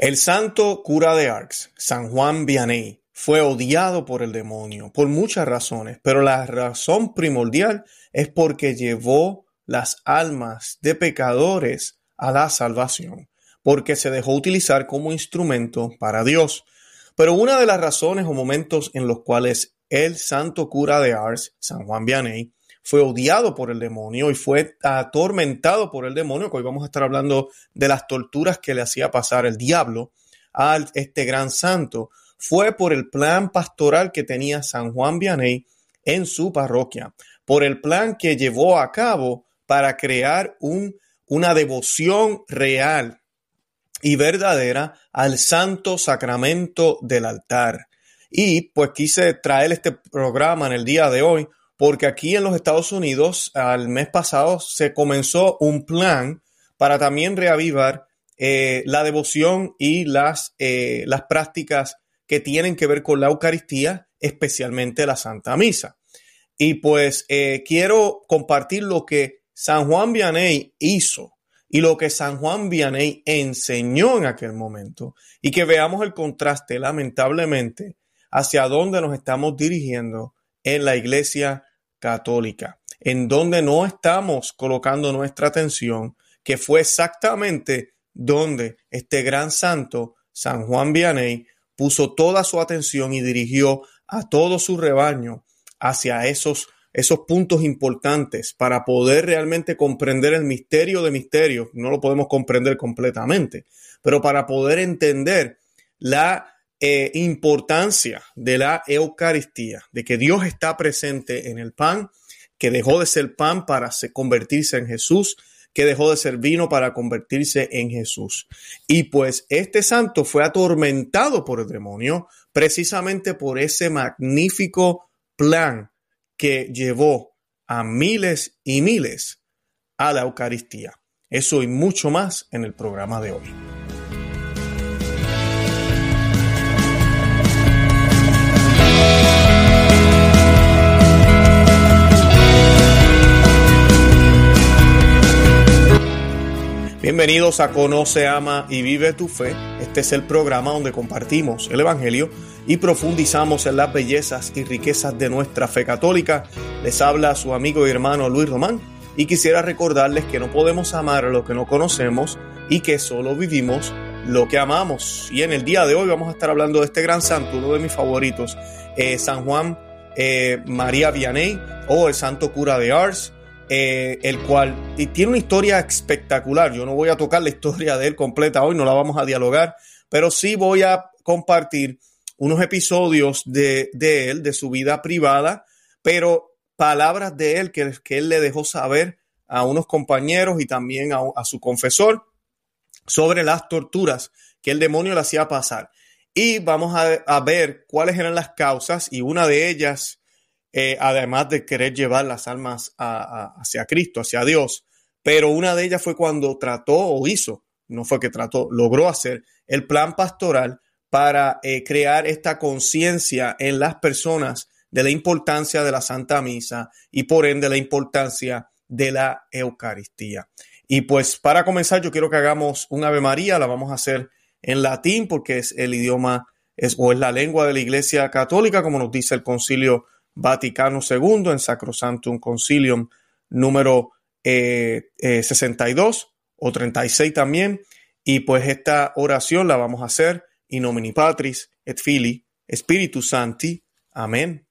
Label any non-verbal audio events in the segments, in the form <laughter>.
El santo cura de Arcs, San Juan Vianney, fue odiado por el demonio por muchas razones, pero la razón primordial es porque llevó las almas de pecadores a la salvación, porque se dejó utilizar como instrumento para Dios. Pero una de las razones o momentos en los cuales el santo cura de Ars, San Juan Vianney, fue odiado por el demonio y fue atormentado por el demonio, que hoy vamos a estar hablando de las torturas que le hacía pasar el diablo a este gran santo, fue por el plan pastoral que tenía San Juan Vianney en su parroquia, por el plan que llevó a cabo para crear un, una devoción real y verdadera al santo sacramento del altar. Y pues quise traer este programa en el día de hoy porque aquí en los Estados Unidos al mes pasado se comenzó un plan para también reavivar eh, la devoción y las, eh, las prácticas que tienen que ver con la Eucaristía, especialmente la Santa Misa. Y pues eh, quiero compartir lo que San Juan Vianney hizo y lo que San Juan Vianney enseñó en aquel momento y que veamos el contraste, lamentablemente, hacia dónde nos estamos dirigiendo en la iglesia católica, en donde no estamos colocando nuestra atención, que fue exactamente donde este gran santo, San Juan Vianney, puso toda su atención y dirigió a todo su rebaño hacia esos, esos puntos importantes para poder realmente comprender el misterio de misterios. No lo podemos comprender completamente, pero para poder entender la eh, importancia de la Eucaristía, de que Dios está presente en el pan, que dejó de ser pan para convertirse en Jesús, que dejó de ser vino para convertirse en Jesús. Y pues este santo fue atormentado por el demonio precisamente por ese magnífico plan que llevó a miles y miles a la Eucaristía. Eso y mucho más en el programa de hoy. Bienvenidos a Conoce, Ama y Vive tu Fe. Este es el programa donde compartimos el Evangelio y profundizamos en las bellezas y riquezas de nuestra fe católica. Les habla su amigo y hermano Luis Román y quisiera recordarles que no podemos amar lo que no conocemos y que solo vivimos lo que amamos. Y en el día de hoy vamos a estar hablando de este gran santo, uno de mis favoritos, eh, San Juan eh, María Vianney o el Santo Cura de Ars eh, el cual y tiene una historia espectacular. Yo no voy a tocar la historia de él completa hoy, no la vamos a dialogar, pero sí voy a compartir unos episodios de, él, de su vida privada, pero palabras de él que, que él le dejó saber a unos compañeros y también a, a su confesor sobre las torturas que el demonio le hacía pasar. Y vamos a, a ver cuáles eran las causas y una de ellas eh, además de querer llevar las almas hacia Cristo, hacia Dios. Pero una de ellas fue cuando trató o hizo, no fue que trató, logró hacer el plan pastoral para eh, crear esta conciencia en las personas de la importancia de la Santa Misa y por ende la importancia de la Eucaristía. Y pues para comenzar yo quiero que hagamos un Ave María, la vamos a hacer en latín porque es el idioma o es la lengua de la Iglesia Católica, como nos dice el concilio Vaticano II en Sacrosantum Concilium número 62 eh, eh, o 36 también. Y pues esta oración la vamos a hacer in nomine Patris et Fili Spiritus Santi. Amén.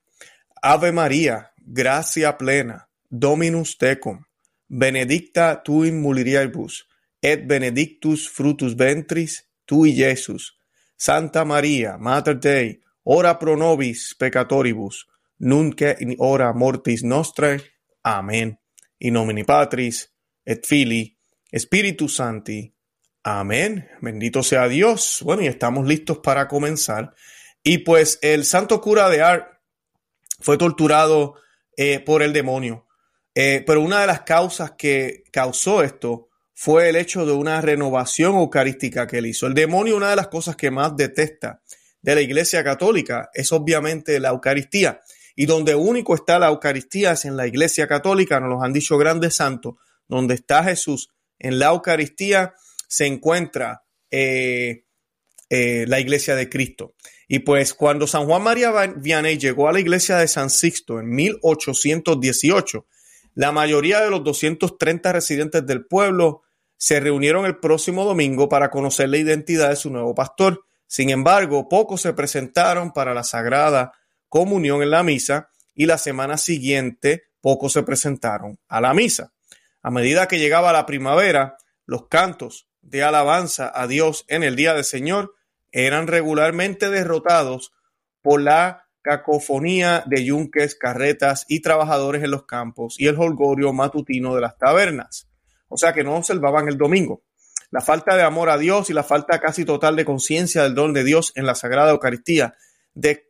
Ave María, gracia plena, Dominus tecum, benedicta tu in mulieribus, et benedictus frutus ventris tui, Jesus. Santa María, Mater Dei, ora pro nobis peccatoribus, nunca in hora mortis nostrae. Amén. In nomine Patris et Filii Spiritus Santi. Amén. Bendito sea Dios. Bueno, y estamos listos para comenzar. Y pues el santo cura de Ar fue torturado eh, por el demonio. Eh, pero una de las causas que causó esto fue el hecho de una renovación eucarística que él hizo. El demonio, una de las cosas que más detesta de la Iglesia Católica es obviamente la Eucaristía y donde único está la Eucaristía es en la Iglesia Católica, nos lo han dicho grandes santos, donde está Jesús en la Eucaristía se encuentra eh, eh, la iglesia de Cristo. Y pues cuando San Juan María Vianney llegó a la iglesia de San Sixto en 1818, la mayoría de los 230 residentes del pueblo se reunieron el próximo domingo para conocer la identidad de su nuevo pastor. Sin embargo, pocos se presentaron para la sagrada comunión en la misa y la semana siguiente pocos se presentaron a la misa. A medida que llegaba la primavera, los cantos de alabanza a Dios en el día del Señor eran regularmente derrotados por la cacofonía de yunques, carretas y trabajadores en los campos y el holgorio matutino de las tabernas. O sea que no observaban el domingo. La falta de amor a Dios y la falta casi total de conciencia del don de Dios en la Sagrada Eucaristía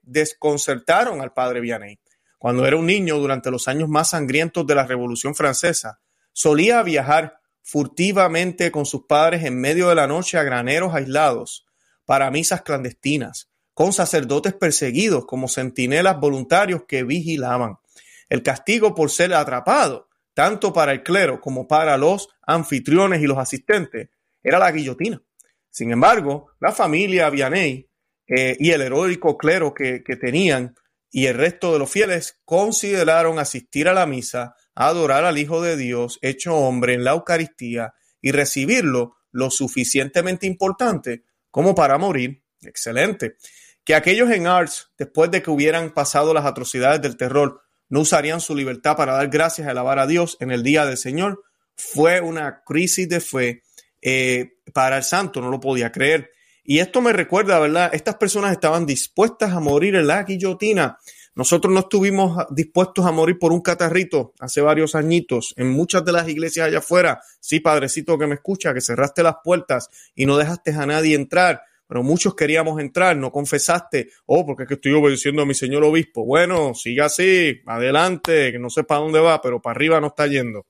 desconcertaron al padre Vianney. Cuando era un niño, durante los años más sangrientos de la Revolución Francesa, solía viajar furtivamente con sus padres en medio de la noche a graneros aislados para misas clandestinas, con sacerdotes perseguidos como centinelas voluntarios que vigilaban. El castigo por ser atrapado, tanto para el clero como para los anfitriones y los asistentes, era la guillotina. Sin embargo, la familia Vianney eh, y el heroico clero que, que tenían y el resto de los fieles consideraron asistir a la misa, adorar al Hijo de Dios hecho hombre en la Eucaristía y recibirlo lo suficientemente importante como para morir. Excelente. Que aquellos en Ars, después de que hubieran pasado las atrocidades del terror, no usarían su libertad para dar gracias y alabar a Dios en el día del Señor, fue una crisis de fe eh, para el santo, no lo podía creer. Y esto me recuerda, ¿verdad? Estas personas estaban dispuestas a morir en la guillotina. Nosotros no estuvimos dispuestos a morir por un catarrito hace varios añitos en muchas de las iglesias allá afuera. Sí, padrecito que me escucha, que cerraste las puertas y no dejaste a nadie entrar, pero muchos queríamos entrar, no confesaste, oh, porque es que estoy obedeciendo a mi señor obispo. Bueno, siga así, adelante, que no sé para dónde va, pero para arriba no está yendo.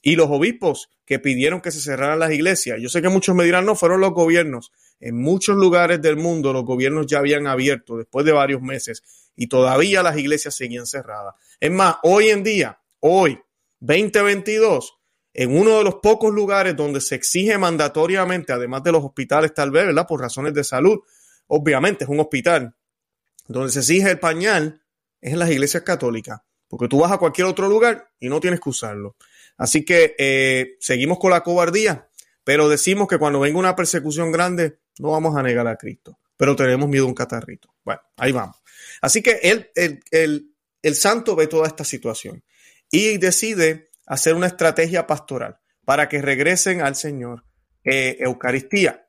Y los obispos que pidieron que se cerraran las iglesias, yo sé que muchos me dirán, no, fueron los gobiernos. En muchos lugares del mundo los gobiernos ya habían abierto después de varios meses y todavía las iglesias seguían cerradas. Es más, hoy en día, hoy, 2022, en uno de los pocos lugares donde se exige mandatoriamente, además de los hospitales tal vez, ¿verdad? Por razones de salud, obviamente es un hospital, donde se exige el pañal, es en las iglesias católicas, porque tú vas a cualquier otro lugar y no tienes que usarlo. Así que eh, seguimos con la cobardía, pero decimos que cuando venga una persecución grande, no vamos a negar a Cristo, pero tenemos miedo a un catarrito. Bueno, ahí vamos. Así que él, el, el, santo ve toda esta situación y decide hacer una estrategia pastoral para que regresen al Señor eh, Eucaristía.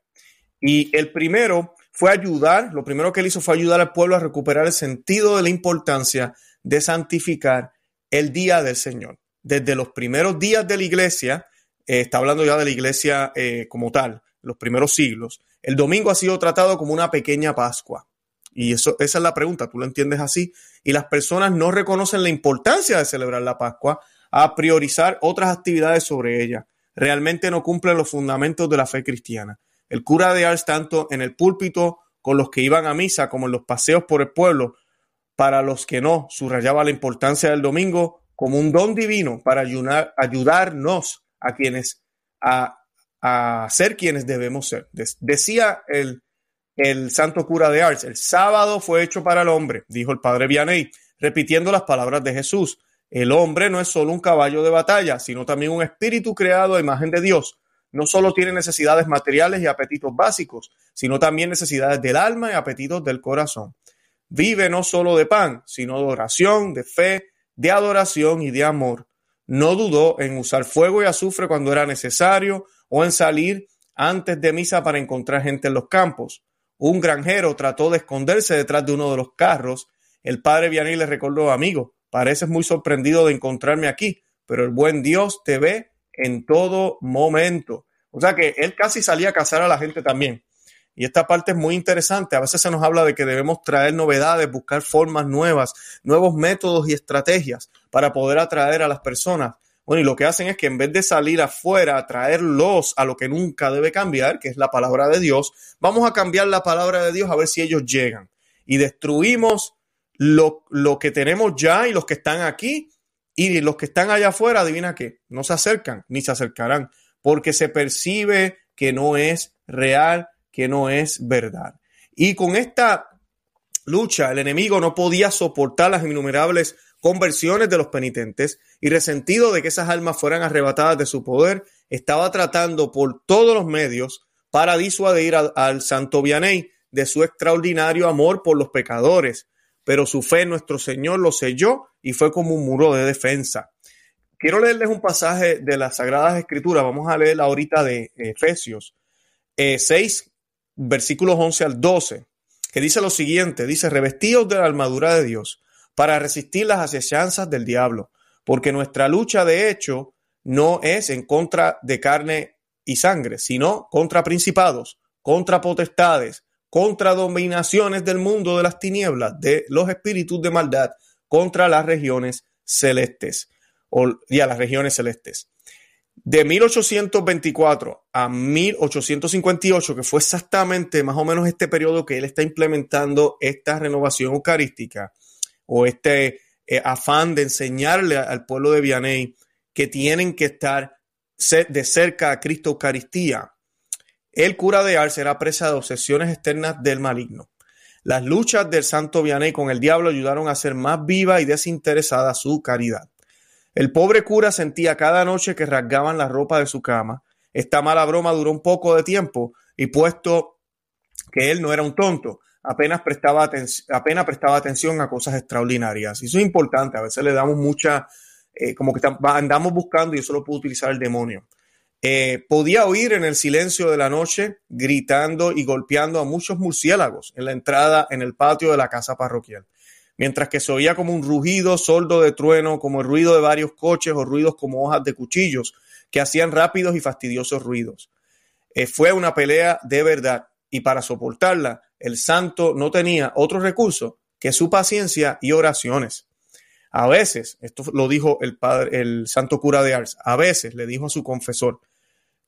Y el primero fue ayudar, lo primero que él hizo fue ayudar al pueblo a recuperar el sentido de la importancia de santificar el día del Señor. Desde los primeros días de la iglesia, eh, está hablando ya de la iglesia eh, como tal, los primeros siglos, el domingo ha sido tratado como una pequeña Pascua. Y eso, esa es la pregunta, tú lo entiendes así. Y las personas no reconocen la importancia de celebrar la Pascua a priorizar otras actividades sobre ella. Realmente no cumplen los fundamentos de la fe cristiana. El cura de Ars, tanto en el púlpito con los que iban a misa como en los paseos por el pueblo, para los que no, subrayaba la importancia del domingo como un don divino para ayudar, ayudarnos a quienes, a, a ser quienes debemos ser. Decía el el santo cura de Ars. El sábado fue hecho para el hombre, dijo el padre Vianney, repitiendo las palabras de Jesús. El hombre no es solo un caballo de batalla, sino también un espíritu creado a imagen de Dios. No solo tiene necesidades materiales y apetitos básicos, sino también necesidades del alma y apetitos del corazón. Vive no solo de pan, sino de oración, de fe, de adoración y de amor. No dudó en usar fuego y azufre cuando era necesario o en salir antes de misa para encontrar gente en los campos. Un granjero trató de esconderse detrás de uno de los carros. El padre Vianney le recordó, amigo, pareces muy sorprendido de encontrarme aquí, pero el buen Dios te ve en todo momento. O sea que él casi salía a cazar a la gente también. Y esta parte es muy interesante. A veces se nos habla de que debemos traer novedades, buscar formas nuevas, nuevos métodos y estrategias para poder atraer a las personas. Bueno, y lo que hacen es que en vez de salir afuera a traerlos a lo que nunca debe cambiar, que es la palabra de Dios, vamos a cambiar la palabra de Dios a ver si ellos llegan. Y destruimos lo, lo que tenemos ya y los que están aquí. Y los que están allá afuera, adivina qué, no se acercan ni se acercarán, porque se percibe que no es real, que no es verdad. Y con esta lucha, el enemigo no podía soportar las innumerables conversiones de los penitentes y resentido de que esas almas fueran arrebatadas de su poder, estaba tratando por todos los medios para disuadir al, santo Vianney de su extraordinario amor por los pecadores, pero su fe en nuestro Señor lo selló y fue como un muro de defensa. Quiero leerles un pasaje de las Sagradas Escrituras, vamos a leer ahorita de Efesios 6, eh, versículos 11 al 12 que dice lo siguiente, dice, revestidos de la armadura de Dios para resistir las asechanzas del diablo, porque nuestra lucha de hecho no es en contra de carne y sangre, sino contra principados, contra potestades, contra dominaciones del mundo de las tinieblas, de los espíritus de maldad, contra las regiones celestes, o ya las regiones celestes. De 1824 a 1858, que fue exactamente más o menos este periodo que él está implementando esta renovación eucarística o este eh, afán de enseñarle al pueblo de Vianney que tienen que estar de cerca a Cristo Eucaristía. El cura de Ars será presa de obsesiones externas del maligno. Las luchas del santo Vianney con el diablo ayudaron a hacer más viva y desinteresada su caridad. El pobre cura sentía cada noche que rasgaban la ropa de su cama. Esta mala broma duró un poco de tiempo y puesto que él no era un tonto, apenas prestaba, apenas prestaba atención a cosas extraordinarias. Y eso es importante, a veces le damos mucha, eh, como que andamos buscando y eso lo puede utilizar el demonio. Eh, podía oír en el silencio de la noche gritando y golpeando a muchos murciélagos en la entrada en el patio de la casa parroquial mientras que se oía como un rugido sordo de trueno, como el ruido de varios coches o ruidos como hojas de cuchillos que hacían rápidos y fastidiosos ruidos. Eh, fue una pelea de verdad y para soportarla el santo no tenía otro recurso que su paciencia y oraciones. A veces, esto lo dijo el padre, el santo cura de Ars, a veces le dijo a su confesor,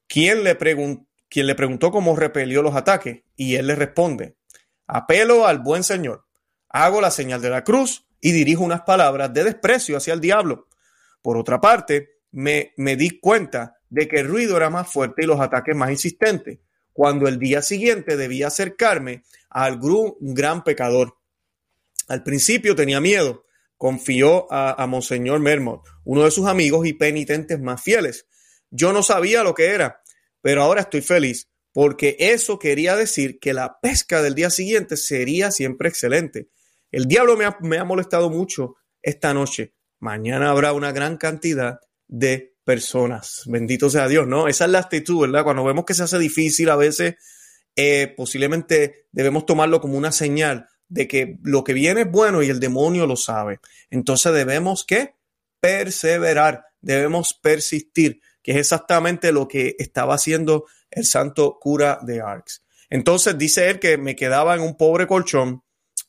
¿quién le, quien le preguntó cómo repelió los ataques, y él le responde, apelo al buen Señor, hago la señal de la cruz y dirijo unas palabras de desprecio hacia el diablo. Por otra parte, me, me di cuenta de que el ruido era más fuerte y los ataques más insistentes, cuando el día siguiente debía acercarme al gran pecador. Al principio tenía miedo, confió a, a Monseñor Mermot, uno de sus amigos y penitentes más fieles. Yo no sabía lo que era, pero ahora estoy feliz, porque eso quería decir que la pesca del día siguiente sería siempre excelente. El diablo me ha, molestado mucho esta noche. Mañana habrá una gran cantidad de personas. Bendito sea Dios, ¿no? Esa es la actitud, ¿verdad? Cuando vemos que se hace difícil a veces, eh, posiblemente debemos tomarlo como una señal de que lo que viene es bueno y el demonio lo sabe. Entonces debemos que perseverar, debemos persistir, que es exactamente lo que estaba haciendo el santo cura de Arx. Entonces dice él que me quedaba en un pobre colchón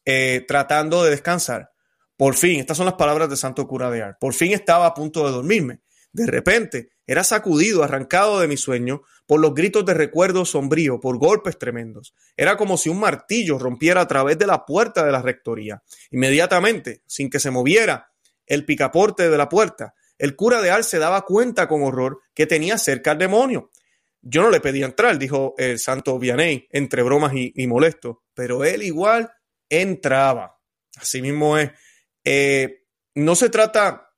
eh, tratando de descansar. Por fin, estas son las palabras de Santo Cura de Ar. Por fin estaba a punto de dormirme. De repente, era sacudido, arrancado de mi sueño, por los gritos de recuerdo sombrío, por golpes tremendos. Era como si un martillo rompiera a través de la puerta de la rectoría. Inmediatamente, sin que se moviera el picaporte de la puerta, el cura de Ar se daba cuenta con horror que tenía cerca al demonio. Yo no le pedía entrar, dijo el santo Vianney, entre bromas y, y molesto, pero él igual entraba. Así mismo es. Eh, no se trata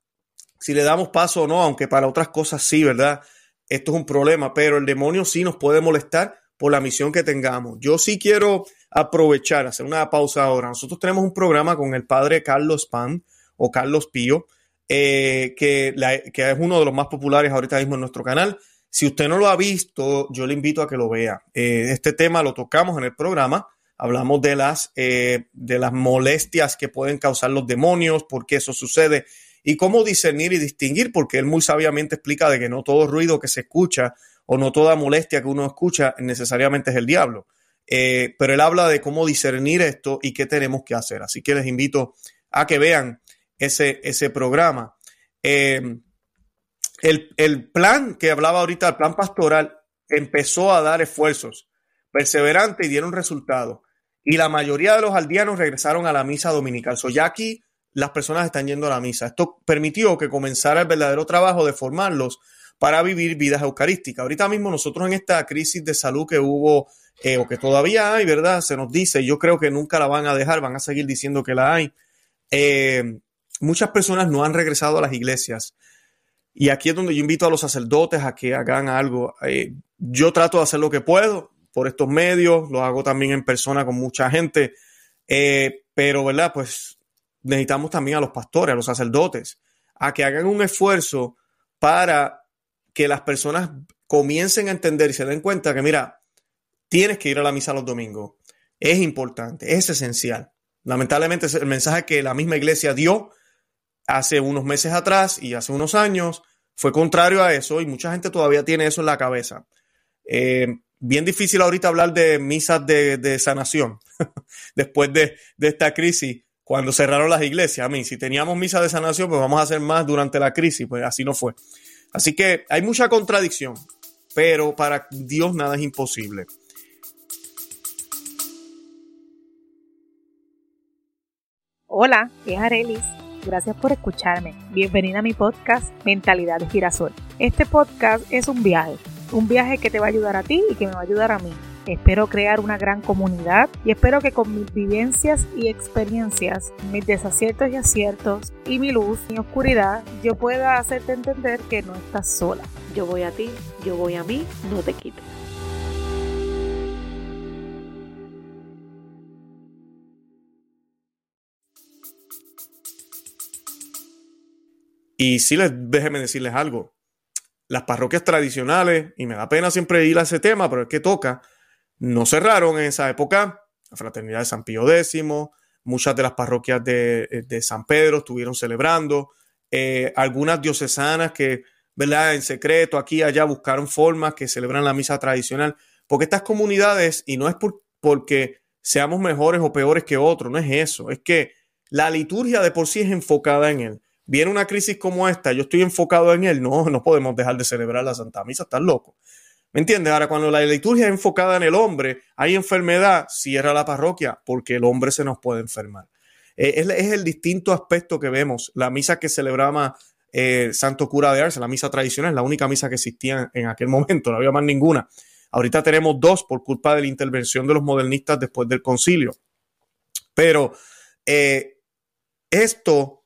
si le damos paso o no, aunque para otras cosas sí, ¿verdad? Esto es un problema, pero el demonio sí nos puede molestar por la misión que tengamos. Yo sí quiero aprovechar, hacer una pausa ahora. Nosotros tenemos un programa con el padre Carlos Pan o Carlos Pío, eh, que, es uno de los más populares ahorita mismo en nuestro canal. Si usted no lo ha visto, yo le invito a que lo vea. Eh, este tema lo tocamos en el programa hablamos de las, eh, de las molestias que pueden causar los demonios, por qué eso sucede y cómo discernir y distinguir, porque él muy sabiamente explica de que no todo ruido que se escucha o no toda molestia que uno escucha necesariamente es el diablo. Eh, pero él habla de cómo discernir esto y qué tenemos que hacer. Así que les invito a que vean ese, ese programa. Eh, el, el plan que hablaba ahorita, el plan pastoral, empezó a dar esfuerzos perseverantes y dieron resultados y la mayoría de los aldeanos regresaron a la misa dominical. So ya aquí las personas están yendo a la misa. Esto permitió que comenzara el verdadero trabajo de formarlos para vivir vidas eucarísticas. Ahorita mismo nosotros en esta crisis de salud que hubo eh, o que todavía hay, ¿verdad? Se nos dice, yo creo que nunca la van a dejar, van a seguir diciendo que la hay. Eh, muchas personas no han regresado a las iglesias. Y aquí es donde yo invito a los sacerdotes a que hagan algo. Eh, yo trato de hacer lo que puedo por estos medios, lo hago también en persona con mucha gente, pero, ¿verdad? Pues necesitamos también a los pastores, a los sacerdotes, a que hagan un esfuerzo para que las personas comiencen a entender y se den cuenta que, mira, tienes que ir a la misa los domingos. Es importante, es esencial. Lamentablemente el mensaje que la misma iglesia dio hace unos meses atrás y hace unos años fue contrario a eso y mucha gente todavía tiene eso en la cabeza. Eh, bien difícil ahorita hablar de misas de, sanación <laughs> después de, de, esta crisis cuando cerraron las iglesias. A mí, si teníamos misa de sanación, pues vamos a hacer más durante la crisis, pues así no fue. Así que hay mucha contradicción, pero para Dios nada es imposible. Hola, es Arelis. Gracias por escucharme. Bienvenida a mi podcast Mentalidad de Girasol. Este podcast es un viaje, un viaje que te va a ayudar a ti y que me va a ayudar a mí. Espero crear una gran comunidad y espero que con mis vivencias y experiencias, mis desaciertos y aciertos y mi luz y oscuridad, yo pueda hacerte entender que no estás sola. Yo voy a ti, yo voy a mí, no te quites. Y sí, les, déjenme decirles algo. Las parroquias tradicionales, y me da pena siempre ir a ese tema, pero es que toca, no cerraron en esa época. La Fraternidad de San Pío X, muchas de las parroquias de, San Pedro estuvieron celebrando. Eh, algunas diocesanas que, ¿verdad? En secreto, aquí y allá, buscaron formas que celebran la misa tradicional. Porque estas comunidades, y no es por, porque seamos mejores o peores que otros, no es eso, es que la liturgia de por sí es enfocada en él viene una crisis como esta, yo estoy enfocado en él, no, no podemos dejar de celebrar la Santa Misa, estás loco. ¿Me entiendes? Ahora, cuando la liturgia es enfocada en el hombre, hay enfermedad, cierra la parroquia, porque el hombre se nos puede enfermar. Eh, es, el distinto aspecto que vemos. La misa que celebraba eh, Santo Cura de Arce, la misa tradicional, la única misa que existía en aquel momento, no había más ninguna. Ahorita tenemos dos por culpa de la intervención de los modernistas después del concilio. Pero eh, esto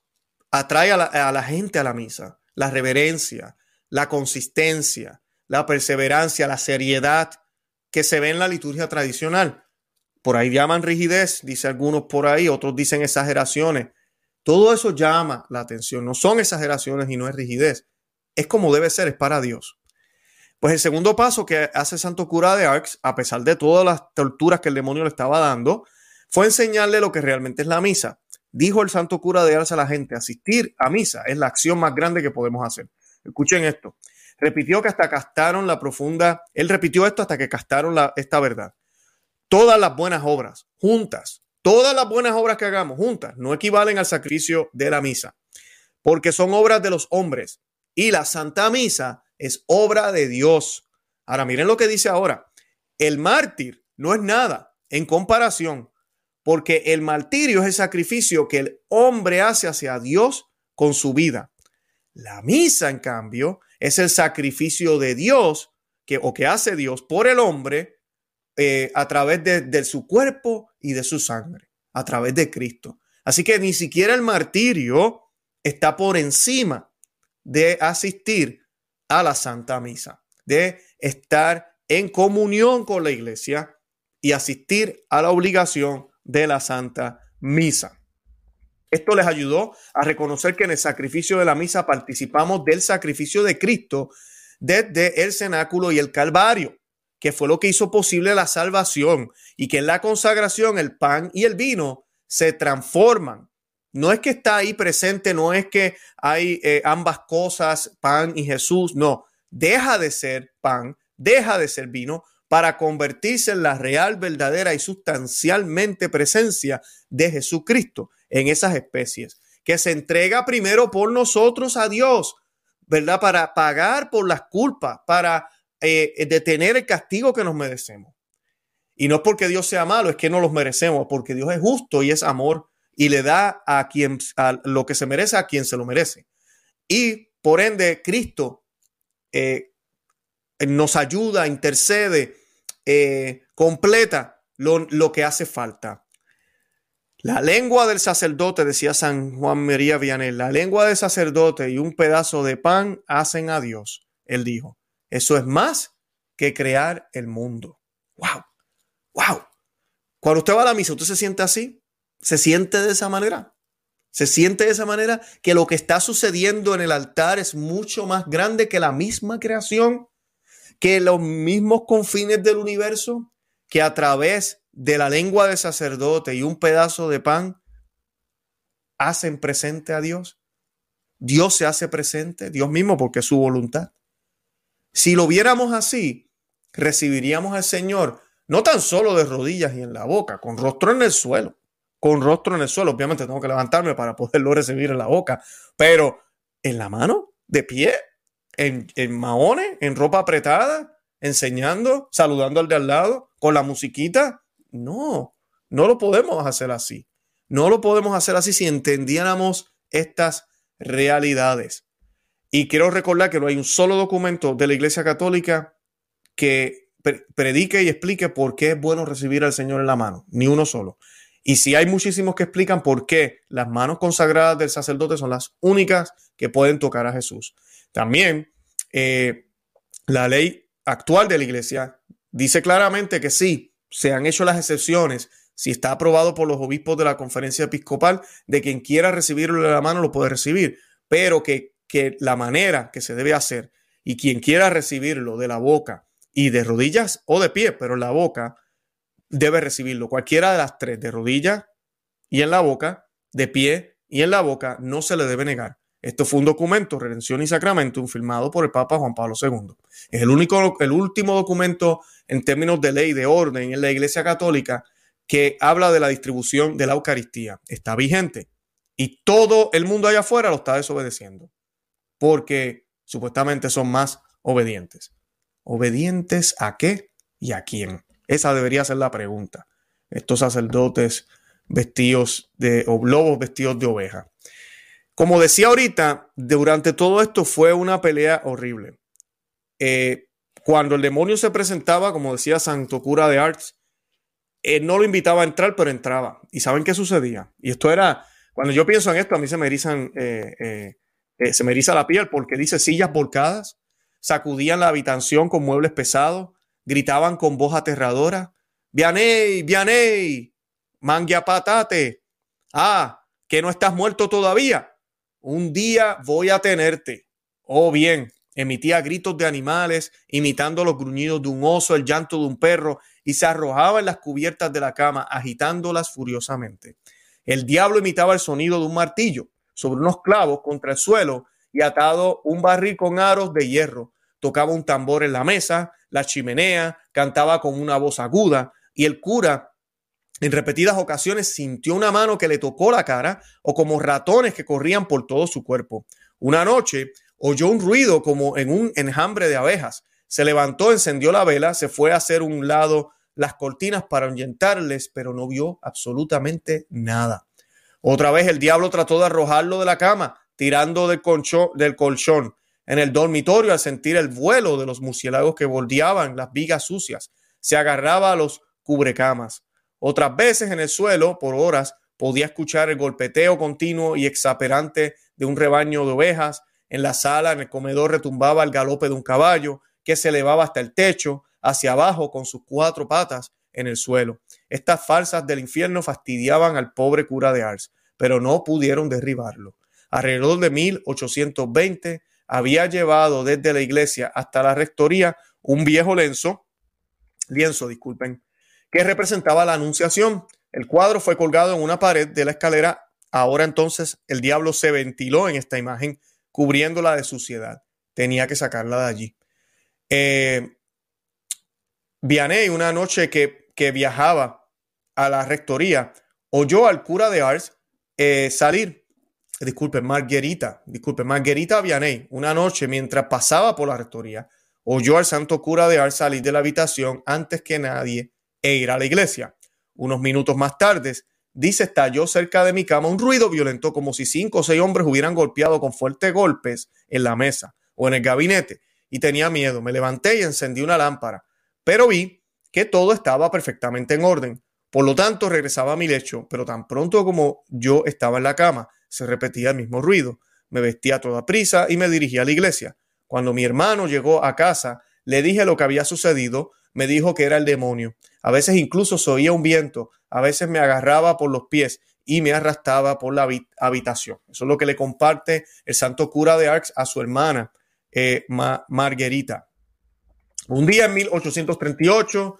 atrae a la, gente a la misa, la reverencia, la consistencia, la perseverancia, la seriedad que se ve en la liturgia tradicional. Por ahí llaman rigidez, dice algunos por ahí, otros dicen exageraciones. Todo eso llama la atención. No son exageraciones y no es rigidez. Es como debe ser, es para Dios. Pues el segundo paso que hace Santo Cura de Arx, a pesar de todas las torturas que el demonio le estaba dando, fue enseñarle lo que realmente es la misa. Dijo el santo cura de Arce a la gente, asistir a misa es la acción más grande que podemos hacer. Escuchen esto. Repitió que hasta castaron la profunda, él repitió esto hasta que castaron la, esta verdad. Todas las buenas obras, juntas, todas las buenas obras que hagamos juntas, no equivalen al sacrificio de la misa, porque son obras de los hombres y la Santa Misa es obra de Dios. Ahora miren lo que dice ahora. El mártir no es nada en comparación porque el martirio es el sacrificio que el hombre hace hacia Dios con su vida. La misa, en cambio, es el sacrificio de Dios que, o que hace Dios por el hombre eh, a través de, de su cuerpo y de su sangre, a través de Cristo. Así que ni siquiera el martirio está por encima de asistir a la Santa Misa, de estar en comunión con la iglesia y asistir a la obligación de la Santa Misa. Esto les ayudó a reconocer que en el sacrificio de la misa participamos del sacrificio de Cristo desde el cenáculo y el Calvario, que fue lo que hizo posible la salvación y que en la consagración el pan y el vino se transforman. No es que está ahí presente, no es que hay eh, ambas cosas, pan y Jesús, no, deja de ser pan, deja de ser vino para convertirse en la real, verdadera y sustancialmente presencia de Jesucristo en esas especies, que se entrega primero por nosotros a Dios, ¿verdad? Para pagar por las culpas, para eh, detener el castigo que nos merecemos. Y no es porque Dios sea malo, es que no los merecemos, porque Dios es justo y es amor y le da a quien a lo que se merece a quien se lo merece. Y por ende, Cristo eh, nos ayuda, intercede, eh, completa lo, lo que hace falta. La lengua del sacerdote, decía San Juan María Vianney, la lengua del sacerdote y un pedazo de pan hacen a Dios. Él dijo, eso es más que crear el mundo. ¡Wow! ¡Wow! Cuando usted va a la misa, ¿usted se siente así? ¿Se siente de esa manera? ¿Se siente de esa manera que lo que está sucediendo en el altar es mucho más grande que la misma creación? ¿Que los mismos confines del universo? ¿Que a través de la lengua del sacerdote y un pedazo de pan hacen presente a Dios? Dios se hace presente, Dios mismo, porque es su voluntad. Si lo viéramos así, recibiríamos al Señor no tan solo de rodillas y en la boca, con rostro en el suelo, con rostro en el suelo. Obviamente tengo que levantarme para poderlo <laughs> recibir en la boca, pero en la mano, de pie, en, en maones, en ropa apretada, enseñando, saludando al de al lado, con la musiquita. No, no lo podemos hacer así. No lo podemos hacer así si entendiéramos estas realidades. Y quiero recordar que no hay un solo documento de la Iglesia Católica que predique y explique por qué es bueno recibir al Señor en la mano, ni uno solo. Y si hay muchísimos que explican por qué las manos consagradas del sacerdote son las únicas que pueden tocar a Jesús. También eh, la ley actual de la iglesia dice claramente que sí, se han hecho las excepciones, si está aprobado por los obispos de la conferencia episcopal, de quien quiera recibirlo en la mano lo puede recibir, pero que, que la manera que se debe hacer y quien quiera recibirlo de la boca y de rodillas o de pie, pero en la boca debe recibirlo. Cualquiera de las tres, de rodillas y en la boca, de pie y en la boca, no se le debe negar. Esto fue un documento, Redención y Sacramento, firmado por el Papa Juan Pablo II. Es el, único, el último documento en términos de ley, de orden en la Iglesia Católica que habla de la distribución de la Eucaristía. Está vigente. Y todo el mundo allá afuera lo está desobedeciendo. Porque supuestamente son más obedientes. ¿Obedientes a qué y a quién? Esa debería ser la pregunta. Estos sacerdotes vestidos de, o lobos vestidos de oveja. Como decía ahorita, durante todo esto fue una pelea horrible. Eh, cuando el demonio se presentaba, como decía Santo Cura de Arts, él no lo invitaba a entrar, pero entraba. ¿Y saben qué sucedía? Y esto era, cuando yo pienso en esto, a mí se me erizan, eh, eh, se me eriza la piel porque dice sillas volcadas, sacudían la habitación con muebles pesados, gritaban con voz aterradora, Vianey, Vianey, mangia patate, ah, que no estás muerto todavía, un día voy a tenerte. O oh, bien, emitía gritos de animales, imitando los gruñidos de un oso, el llanto de un perro, y se arrojaba en las cubiertas de la cama, agitándolas furiosamente. El diablo imitaba el sonido de un martillo sobre unos clavos contra el suelo y atado un barril con aros de hierro. Tocaba un tambor en la mesa, la chimenea, cantaba con una voz aguda y el cura en repetidas ocasiones sintió una mano que le tocó la cara o como ratones que corrían por todo su cuerpo. Una noche oyó un ruido como en un enjambre de abejas. Se levantó, encendió la vela, se fue a hacer un lado las cortinas para ahuyentarles, pero no vio absolutamente nada. Otra vez el diablo trató de arrojarlo de la cama, tirando del, del colchón en el dormitorio al sentir el vuelo de los murciélagos que bordeaban las vigas sucias. Se agarraba a los cubrecamas. Otras veces en el suelo, por horas, podía escuchar el golpeteo continuo y exaperante de un rebaño de ovejas. En la sala, en el comedor, retumbaba el galope de un caballo que se elevaba hasta el techo, hacia abajo con sus cuatro patas en el suelo. Estas falsas del infierno fastidiaban al pobre cura de Ars, pero no pudieron derribarlo. Alrededor de 1820 había llevado desde la iglesia hasta la rectoría un viejo lienzo, lienzo, disculpen, que representaba la anunciación. El cuadro fue colgado en una pared de la escalera. Ahora entonces el diablo se ventiló en esta imagen, cubriéndola de suciedad. Tenía que sacarla de allí. Eh, Vianey, una noche que, viajaba a la rectoría, oyó al cura de Ars eh, salir. Disculpe, Marguerita, disculpe, Marguerita Vianey, una noche mientras pasaba por la rectoría, oyó al santo cura de Ars salir de la habitación antes que nadie e ir a la iglesia. Unos minutos más tarde, dice, estalló cerca de mi cama un ruido violento como si cinco o seis hombres hubieran golpeado con fuertes golpes en la mesa o en el gabinete y tenía miedo. Me levanté y encendí una lámpara, pero vi que todo estaba perfectamente en orden. Por lo tanto, regresaba a mi lecho, pero tan pronto como yo estaba en la cama, se repetía el mismo ruido. Me vestía a toda prisa y me dirigí a la iglesia. Cuando mi hermano llegó a casa, le dije lo que había sucedido, me dijo que era el demonio. A veces incluso se oía un viento, a veces me agarraba por los pies y me arrastraba por la habitación. Eso es lo que le comparte el santo cura de Arx a su hermana eh, Marguerita. Un día en 1838,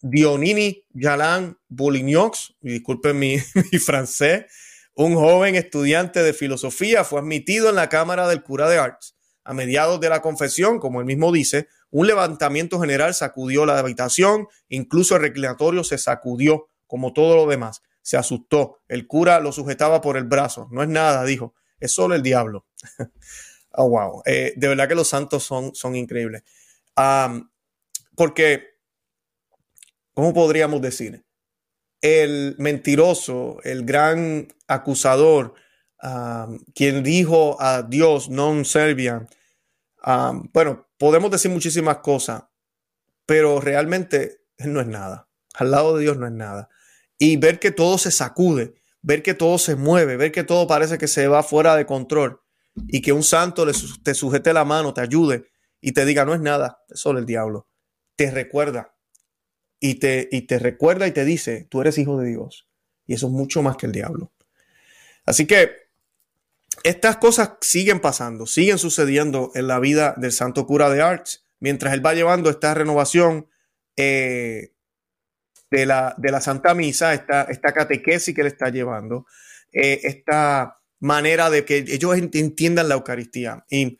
Dionini Jalan Boulignox, disculpen <laughs> mi, francés, un joven estudiante de filosofía fue admitido en la cámara del cura de Arts. A mediados de la confesión, como él mismo dice, un levantamiento general sacudió la habitación, incluso el reclinatorio se sacudió, como todo lo demás. Se asustó. El cura lo sujetaba por el brazo. No es nada, dijo. Es solo el diablo. <laughs> oh, wow. Eh, de verdad que los santos son, son increíbles. porque, ¿cómo podríamos decir? el mentiroso, el gran acusador, quien dijo a Dios non servian. Bueno, podemos decir muchísimas cosas, pero realmente no es nada. Al lado de Dios no es nada. Y ver que todo se sacude, ver que todo se mueve, ver que todo parece que se va fuera de control y que un santo te sujete la mano, te ayude y te diga no es nada, es solo el diablo. Te recuerda y te, y te recuerda y te dice, tú eres hijo de Dios. Y eso es mucho más que el diablo. Así que estas cosas siguen pasando, siguen sucediendo en la vida del santo cura de Arts, mientras él va llevando esta renovación eh, de, la, de, la, Santa Misa, esta, esta catequesis que él está llevando, eh, esta manera de que ellos entiendan la Eucaristía. Y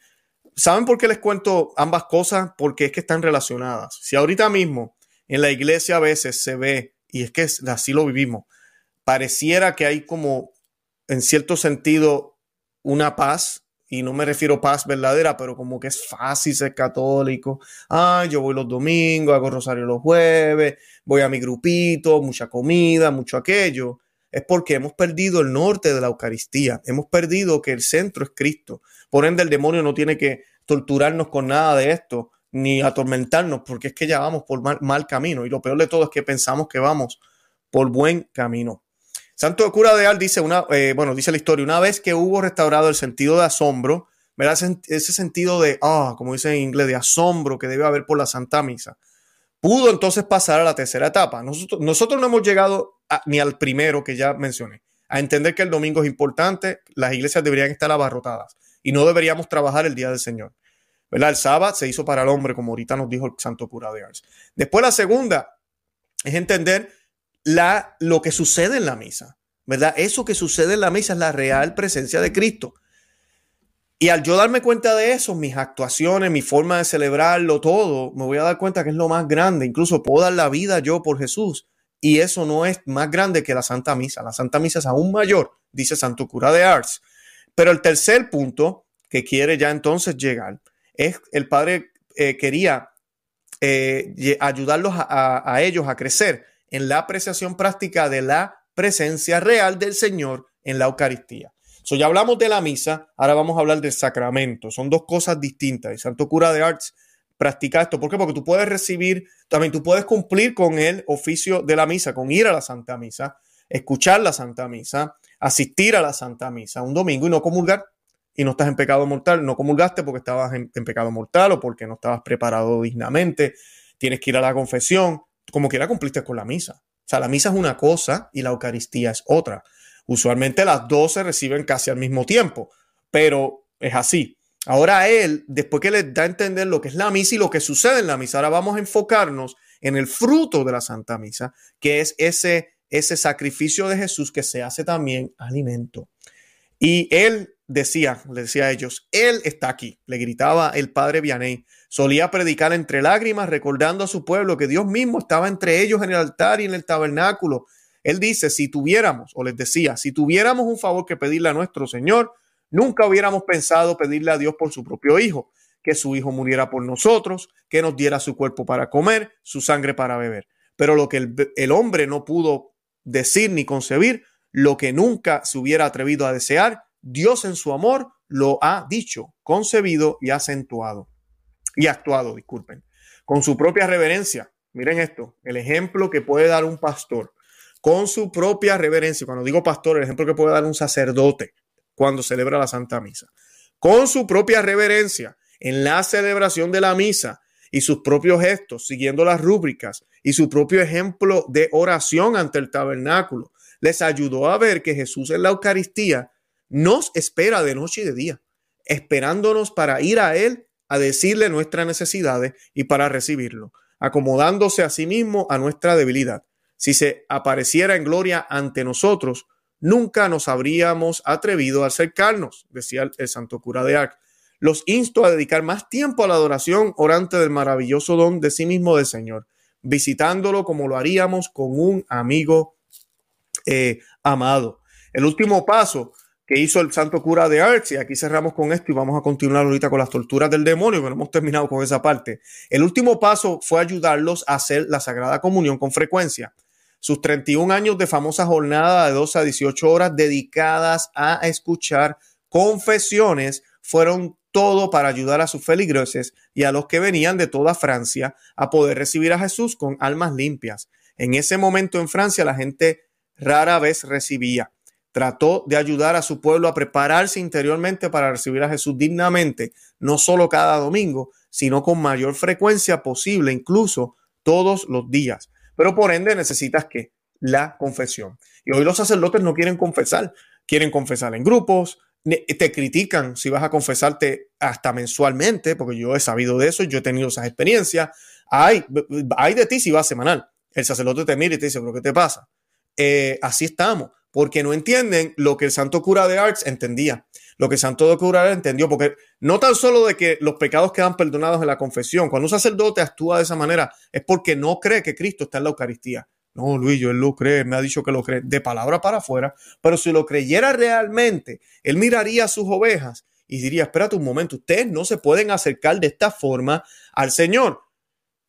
¿saben por qué les cuento ambas cosas? Porque es que están relacionadas. Si ahorita mismo en la iglesia a veces se ve, y es que así lo vivimos, pareciera que hay como, en cierto sentido, una paz, y no me refiero paz verdadera, pero como que es fácil ser católico. Ah, yo voy los domingos, hago rosario los jueves, voy a mi grupito, mucha comida, mucho aquello. Es porque hemos perdido el norte de la Eucaristía, hemos perdido que el centro es Cristo. Por ende, el demonio no tiene que torturarnos con nada de esto, ni atormentarnos, porque es que ya vamos por mal, camino. Y lo peor de todo es que pensamos que vamos por buen camino. Santo Cura de Al dice, una, eh, bueno, dice la historia, una vez que hubo restaurado el sentido de asombro, ¿verdad? Ese, sentido de, ah, como dice en inglés, de asombro que debe haber por la Santa Misa, pudo entonces pasar a la tercera etapa. Nosotros, nosotros no hemos llegado ni al primero que ya mencioné, a entender que el domingo es importante, las iglesias deberían estar abarrotadas y no deberíamos trabajar el día del Señor. El sábado se hizo para el hombre, como ahorita nos dijo el santo cura de Ars. Después la segunda es entender la, lo que sucede en la misa, ¿verdad? Eso que sucede en la misa es la real presencia de Cristo. Y al yo darme cuenta de eso, mis actuaciones, mi forma de celebrarlo, todo, me voy a dar cuenta que es lo más grande. Incluso puedo dar la vida yo por Jesús. Y eso no es más grande que la Santa Misa. La Santa Misa es aún mayor, dice Santo Cura de Ars. Pero el tercer punto que quiere ya entonces llegar es el padre eh, quería eh, ayudarlos a, ellos a crecer en la apreciación práctica de la presencia real del Señor en la Eucaristía. So, ya hablamos de la misa, ahora vamos a hablar del sacramento. Son dos cosas distintas. El Santo Cura de Arts practica esto. ¿Por qué? Porque tú puedes recibir, también tú puedes cumplir con el oficio de la misa, con ir a la Santa Misa, escuchar la Santa Misa, asistir a la Santa Misa un domingo y no comulgar y no estás en pecado mortal, no comulgaste porque estabas en, pecado mortal o porque no estabas preparado dignamente, tienes que ir a la confesión, como quiera cumpliste con la misa. O sea, la misa es una cosa y la Eucaristía es otra. Usualmente las dos se reciben casi al mismo tiempo, pero es así. Ahora él, después que les da a entender lo que es la misa y lo que sucede en la misa, ahora vamos a enfocarnos en el fruto de la Santa Misa, que es ese, ese sacrificio de Jesús que se hace también alimento. Y él decía, le decía a ellos, Él está aquí, le gritaba el padre Vianney. Solía predicar entre lágrimas, recordando a su pueblo que Dios mismo estaba entre ellos en el altar y en el tabernáculo. Él dice, si tuviéramos, o les decía, si tuviéramos un favor que pedirle a nuestro Señor, nunca hubiéramos pensado pedirle a Dios por su propio Hijo, que su Hijo muriera por nosotros, que nos diera su cuerpo para comer, su sangre para beber. Pero lo que el hombre no pudo decir ni concebir, lo que nunca se hubiera atrevido a desear, Dios en su amor lo ha dicho, concebido y acentuado. y actuado, disculpen, con su propia reverencia. Miren esto, el ejemplo que puede dar un pastor con su propia reverencia. Cuando digo pastor, el ejemplo que puede dar un sacerdote cuando celebra la Santa Misa. Con su propia reverencia en la celebración de la misa y sus propios gestos, siguiendo las rúbricas y su propio ejemplo de oración ante el tabernáculo, les ayudó a ver que Jesús en la Eucaristía nos espera de noche y de día, esperándonos para ir a Él a decirle nuestras necesidades y para recibirlo, acomodándose a sí mismo a nuestra debilidad. Si se apareciera en gloria ante nosotros, nunca nos habríamos atrevido a acercarnos, decía el, santo cura de Arc. Los insto a dedicar más tiempo a la adoración orante del maravilloso don de sí mismo del Señor, visitándolo como lo haríamos con un amigo eh, amado. El último paso que hizo el santo cura de Arts, y aquí cerramos con esto y vamos a continuar ahorita con las torturas del demonio, no hemos terminado con esa parte. El último paso fue ayudarlos a hacer la Sagrada Comunión con frecuencia. Sus 31 años de famosa jornada de 12 a 18 horas dedicadas a escuchar confesiones fueron todo para ayudar a sus feligreses y a los que venían de toda Francia a poder recibir a Jesús con almas limpias. En ese momento en Francia la gente rara vez recibía trató de ayudar a su pueblo a prepararse interiormente para recibir a Jesús dignamente, no solo cada domingo, sino con mayor frecuencia posible, incluso todos los días. Pero por ende necesitas que la confesión. Y hoy los sacerdotes no quieren confesar, quieren confesar en grupos, te critican si vas a confesarte hasta mensualmente, porque yo he sabido de eso, yo he tenido esas experiencias. Hay, de ti si vas semanal. El sacerdote te mira y te dice, pero ¿qué te pasa? Eh, así estamos porque no entienden lo que el santo cura de Arts entendía, lo que el santo cura de entendió, porque no tan solo de que los pecados quedan perdonados en la confesión, cuando un sacerdote actúa de esa manera es porque no cree que Cristo está en la Eucaristía. No, Luis, yo él lo cree, me ha dicho que lo cree de palabra para afuera, pero si lo creyera realmente, él miraría a sus ovejas y diría, espérate un momento, ustedes no se pueden acercar de esta forma al Señor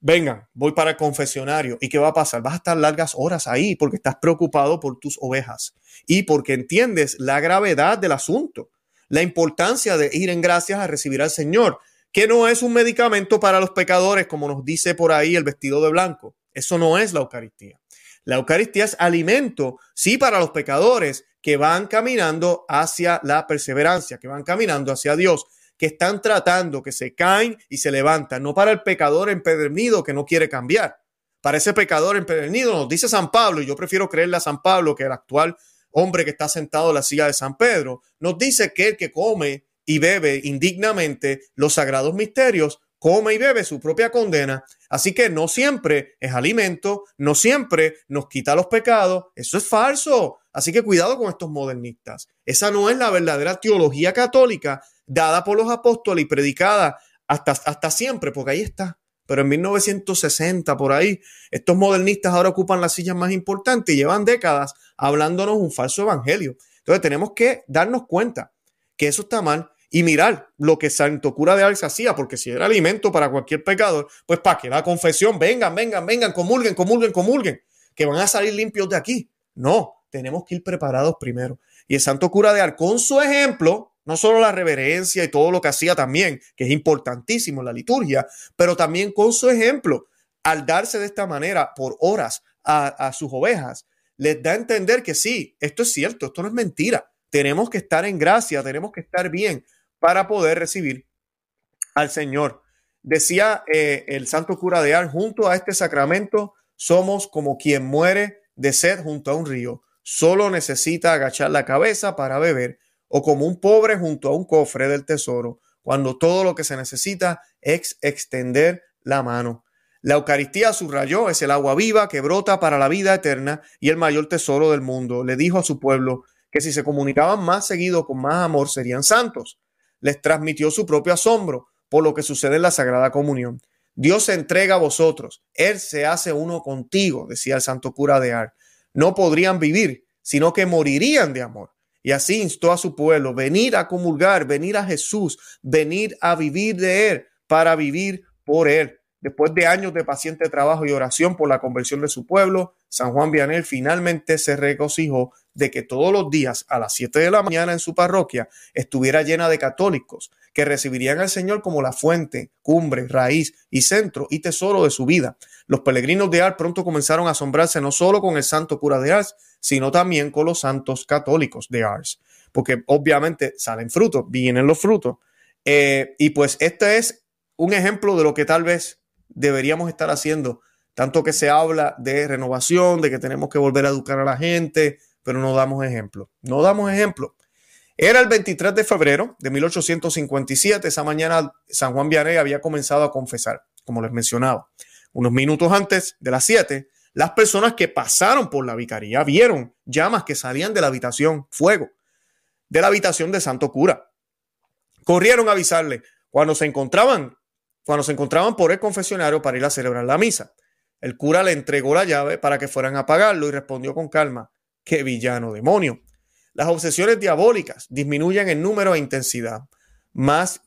vengan, voy para el confesionario. ¿Y qué va a pasar? Vas a estar largas horas ahí porque estás preocupado por tus ovejas y porque entiendes la gravedad del asunto, la importancia de ir en gracias a recibir al Señor, que no es un medicamento para los pecadores, como nos dice por ahí el vestido de blanco. Eso no es la Eucaristía. La Eucaristía es alimento, sí, para los pecadores que van caminando hacia la perseverancia, que van caminando hacia Dios que están tratando, que se caen y se levantan, no para el pecador empedernido que no quiere cambiar. Para ese pecador empedernido nos dice San Pablo, y yo prefiero creerle a San Pablo que el actual hombre que está sentado en la silla de San Pedro, nos dice que el que come y bebe indignamente los sagrados misterios, come y bebe su propia condena. Así que no siempre es alimento, no siempre nos quita los pecados. Eso es falso. Así que cuidado con estos modernistas. Esa no es la verdadera teología católica dada por los apóstoles y predicada hasta, hasta siempre, porque ahí está. Pero en 1960, por ahí, estos modernistas ahora ocupan las sillas más importantes y llevan décadas hablándonos un falso evangelio. Entonces tenemos que darnos cuenta que eso está mal y mirar lo que Santo Cura de Ars hacía, porque si era alimento para cualquier pecador, pues para que la confesión, vengan, vengan, vengan, comulguen, comulguen, comulguen, que van a salir limpios de aquí. No, tenemos que ir preparados primero. Y el Santo Cura de Ars, con su ejemplo, no solo la reverencia y todo lo que hacía también, que es importantísimo en la liturgia, pero también con su ejemplo, al darse de esta manera por horas a, sus ovejas, les da a entender que sí, esto es cierto, esto no es mentira. Tenemos que estar en gracia, tenemos que estar bien para poder recibir al Señor. Decía eh, el santo cura de Ar, junto a este sacramento somos como quien muere de sed junto a un río. Solo necesita agachar la cabeza para beber o como un pobre junto a un cofre del tesoro, cuando todo lo que se necesita es extender la mano. La Eucaristía subrayó es el agua viva que brota para la vida eterna y el mayor tesoro del mundo. Le dijo a su pueblo que si se comunicaban más seguido con más amor serían santos. Les transmitió su propio asombro por lo que sucede en la Sagrada Comunión. Dios se entrega a vosotros, Él se hace uno contigo, decía el santo cura de Ar. No podrían vivir, sino que morirían de amor. Y así instó a su pueblo, venir a comulgar, venir a Jesús, venir a vivir de Él, para vivir por Él. Después de años de paciente trabajo y oración por la conversión de su pueblo, San Juan Vianel finalmente se regocijó de que todos los días a las 7 de la mañana en su parroquia estuviera llena de católicos que recibirían al Señor como la fuente, cumbre, raíz y centro y tesoro de su vida. Los peregrinos de Ars pronto comenzaron a asombrarse no solo con el santo cura de Ars, sino también con los santos católicos de Ars, porque obviamente salen frutos, vienen los frutos. Eh, y pues este es un ejemplo de lo que tal vez deberíamos estar haciendo, tanto que se habla de renovación, de que tenemos que volver a educar a la gente, pero no damos ejemplo. No damos ejemplo. Era el 23 de febrero de 1857. Esa mañana San Juan Vianney había comenzado a confesar, como les mencionaba. Unos minutos antes de las 7, las personas que pasaron por la vicaría vieron llamas que salían de la habitación, fuego, de la habitación de Santo Cura. Corrieron a avisarle cuando se encontraban, cuando se encontraban por el confesionario para ir a celebrar la misa. El cura le entregó la llave para que fueran a apagarlo y respondió con calma, qué villano demonio. Las obsesiones diabólicas disminuyen en número e intensidad, más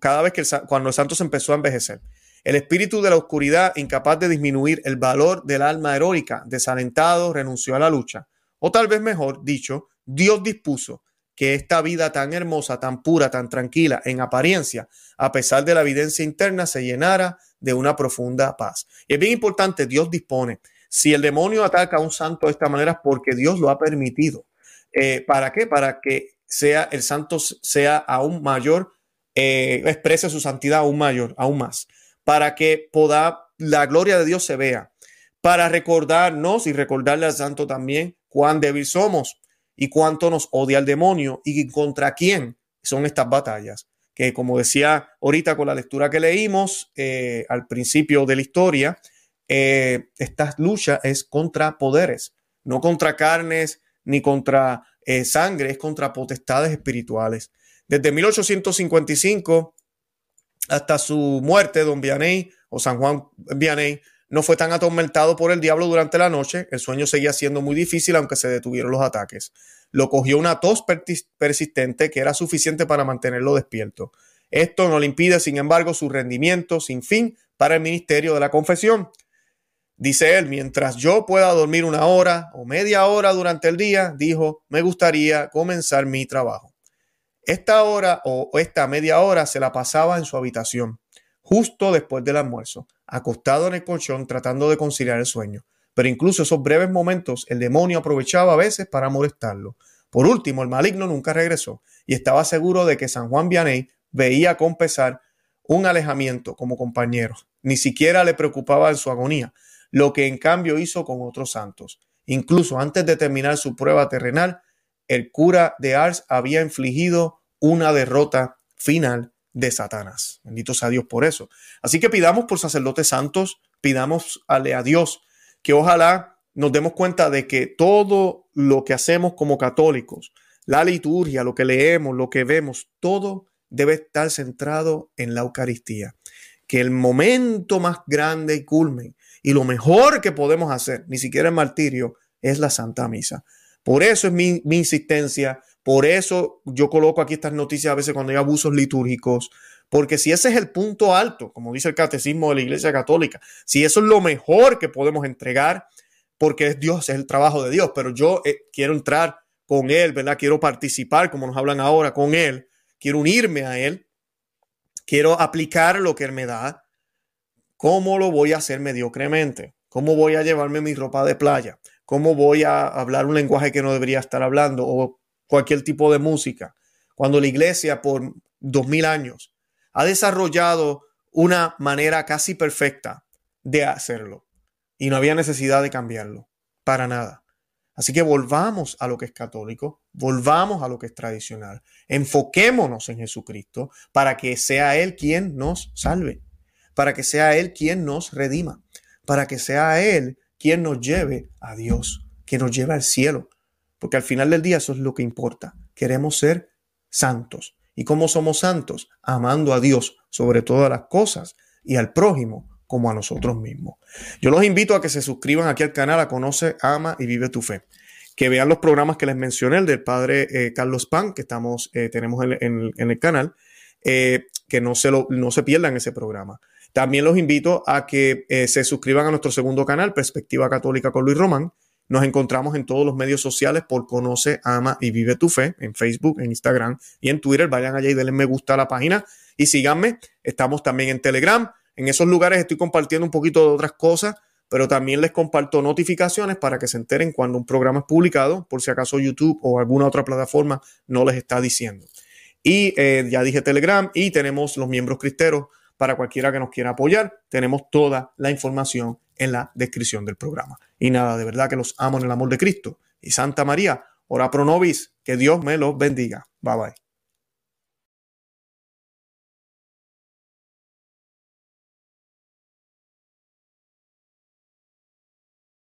cada vez que cuando el santo se empezó a envejecer. El espíritu de la oscuridad, incapaz de disminuir el valor del alma heroica, desalentado, renunció a la lucha. O tal vez mejor dicho, Dios dispuso que esta vida tan hermosa, tan pura, tan tranquila en apariencia, a pesar de la evidencia interna, se llenara de una profunda paz. Y es bien importante, Dios dispone. Si el demonio ataca a un santo de esta manera es porque Dios lo ha permitido. Eh, ¿Para qué? Para que sea el santo sea aún mayor, eh, exprese su santidad aún mayor, aún más, para que pueda la gloria de Dios se vea, para recordarnos y recordarle al santo también cuán débil somos y cuánto nos odia el demonio y contra quién son estas batallas. Que como decía ahorita con la lectura que leímos eh, al principio de la historia, esta lucha es contra poderes, no contra carnes, ni contra eh, sangre, es contra potestades espirituales. Desde 1855 hasta su muerte, don Vianney o San Juan Vianney no fue tan atormentado por el diablo durante la noche. El sueño seguía siendo muy difícil, aunque se detuvieron los ataques. Lo cogió una tos persistente que era suficiente para mantenerlo despierto. Esto no le impide, sin embargo, su rendimiento sin fin para el ministerio de la confesión. Dice él, mientras yo pueda dormir una hora o media hora durante el día, dijo, me gustaría comenzar mi trabajo. Esta hora o esta media hora se la pasaba en su habitación, justo después del almuerzo, acostado en el colchón tratando de conciliar el sueño. Pero incluso esos breves momentos el demonio aprovechaba a veces para molestarlo. Por último, el maligno nunca regresó y estaba seguro de que San Juan Vianney veía con pesar un alejamiento como compañero. Ni siquiera le preocupaba en su agonía lo que en cambio hizo con otros santos. Incluso antes de terminar su prueba terrenal, el cura de Ars había infligido una derrota final de Satanás. Bendito sea Dios por eso. Así que pidamos por sacerdotes santos, pidamos a Dios que ojalá nos demos cuenta de que todo lo que hacemos como católicos, la liturgia, lo que leemos, lo que vemos, todo debe estar centrado en la Eucaristía. Que el momento más grande y culmen y lo mejor que podemos hacer, ni siquiera el martirio, es la Santa Misa. Por eso es mi, insistencia, por eso yo coloco aquí estas noticias a veces cuando hay abusos litúrgicos, porque si ese es el punto alto, como dice el catecismo de la Iglesia Católica, si eso es lo mejor que podemos entregar, porque es Dios, es el trabajo de Dios, pero yo eh, quiero entrar con Él, ¿verdad? Quiero participar, como nos hablan ahora, con Él, quiero unirme a Él, quiero aplicar lo que Él me da, ¿Cómo lo voy a hacer mediocremente? ¿Cómo voy a llevarme mi ropa de playa? ¿Cómo voy a hablar un lenguaje que no debería estar hablando o cualquier tipo de música? Cuando la iglesia por dos mil años ha desarrollado una manera casi perfecta de hacerlo y no había necesidad de cambiarlo para nada. Así que volvamos a lo que es católico, volvamos a lo que es tradicional, enfoquémonos en Jesucristo para que sea Él quien nos salve para que sea Él quien nos redima, para que sea Él quien nos lleve a Dios, que nos lleve al cielo. Porque al final del día eso es lo que importa. Queremos ser santos. ¿Y cómo somos santos? Amando a Dios sobre todas las cosas y al prójimo como a nosotros mismos. Yo los invito a que se suscriban aquí al canal a Conoce, Ama y Vive tu Fe. Que vean los programas que les mencioné, el del padre eh, Carlos Pan, que estamos, eh, tenemos en, el canal, eh, que no se, lo, no se pierdan ese programa. También los invito a que eh, se suscriban a nuestro segundo canal, Perspectiva Católica con Luis Román. Nos encontramos en todos los medios sociales por Conoce, Ama y Vive tu Fe, en Facebook, en Instagram y en Twitter. Vayan allá y denle me gusta a la página y síganme. Estamos también en Telegram. En esos lugares estoy compartiendo un poquito de otras cosas, pero también les comparto notificaciones para que se enteren cuando un programa es publicado, por si acaso YouTube o alguna otra plataforma no les está diciendo. Y eh, ya dije Telegram y tenemos los miembros cristeros para cualquiera que nos quiera apoyar. Tenemos toda la información en la descripción del programa. Y nada, de verdad que los amo en el amor de Cristo. Y Santa María, ora pro nobis, que Dios me los bendiga. Bye bye.